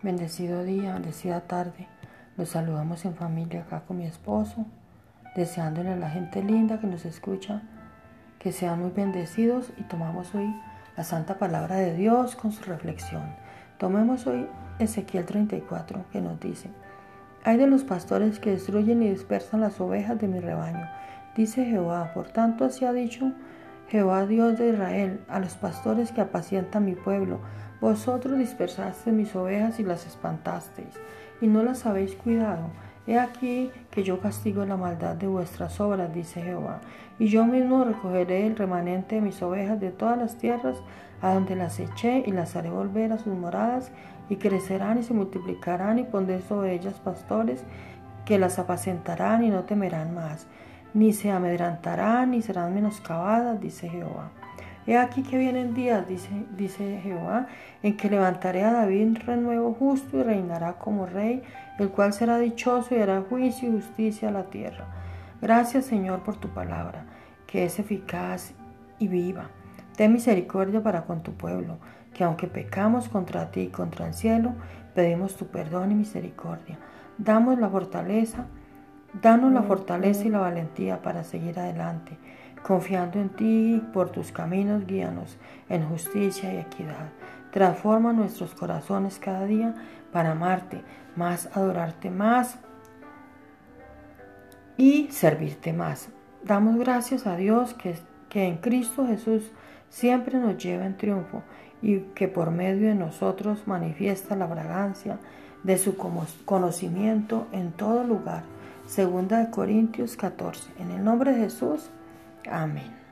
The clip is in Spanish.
Bendecido día, bendecida tarde. Los saludamos en familia acá con mi esposo, deseándole a la gente linda que nos escucha que sean muy bendecidos y tomamos hoy la santa palabra de Dios con su reflexión. Tomemos hoy Ezequiel 34 que nos dice, hay de los pastores que destruyen y dispersan las ovejas de mi rebaño, dice Jehová, por tanto así ha dicho Jehová Dios de Israel, a los pastores que apacientan mi pueblo, vosotros dispersasteis mis ovejas y las espantasteis, y no las habéis cuidado. He aquí que yo castigo la maldad de vuestras obras, dice Jehová, y yo mismo recogeré el remanente de mis ovejas de todas las tierras a donde las eché y las haré volver a sus moradas, y crecerán y se multiplicarán, y pondré sobre ellas pastores que las apacentarán y no temerán más, ni se amedrantarán, ni serán menoscabadas, dice Jehová. He aquí que vienen días, dice, dice Jehová, en que levantaré a David renuevo justo y reinará como rey, el cual será dichoso y hará juicio y justicia a la tierra. Gracias Señor por tu palabra, que es eficaz y viva. Ten misericordia para con tu pueblo, que aunque pecamos contra ti y contra el cielo, pedimos tu perdón y misericordia. Damos la fortaleza, danos la fortaleza y la valentía para seguir adelante Confiando en ti, por tus caminos guíanos en justicia y equidad. Transforma nuestros corazones cada día para amarte más, adorarte más y servirte más. Damos gracias a Dios que, que en Cristo Jesús siempre nos lleva en triunfo y que por medio de nosotros manifiesta la fragancia de su conocimiento en todo lugar. Segunda de Corintios 14. En el nombre de Jesús. Amén.